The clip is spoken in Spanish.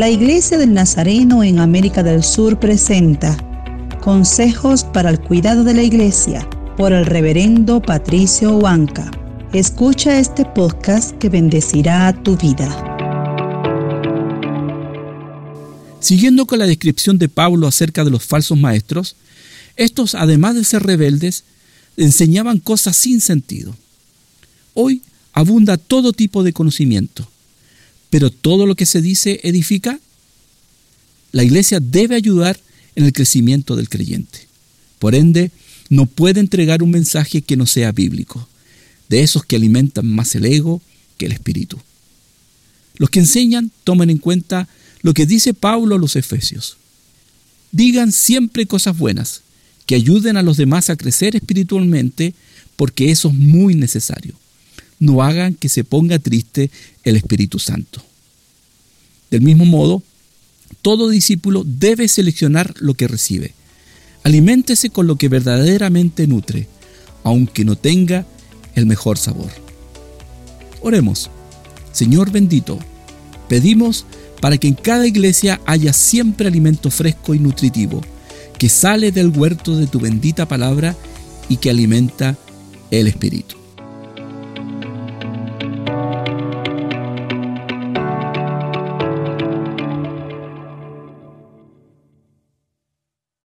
La Iglesia del Nazareno en América del Sur presenta Consejos para el cuidado de la Iglesia por el reverendo Patricio Huanca. Escucha este podcast que bendecirá tu vida. Siguiendo con la descripción de Pablo acerca de los falsos maestros, estos, además de ser rebeldes, enseñaban cosas sin sentido. Hoy abunda todo tipo de conocimiento, pero todo lo que se dice edifica. La iglesia debe ayudar en el crecimiento del creyente. Por ende, no puede entregar un mensaje que no sea bíblico, de esos que alimentan más el ego que el espíritu. Los que enseñan toman en cuenta lo que dice Pablo a los Efesios. Digan siempre cosas buenas, que ayuden a los demás a crecer espiritualmente, porque eso es muy necesario. No hagan que se ponga triste el Espíritu Santo. Del mismo modo, todo discípulo debe seleccionar lo que recibe. Aliméntese con lo que verdaderamente nutre, aunque no tenga el mejor sabor. Oremos. Señor bendito, pedimos para que en cada iglesia haya siempre alimento fresco y nutritivo, que sale del huerto de tu bendita palabra y que alimenta el espíritu.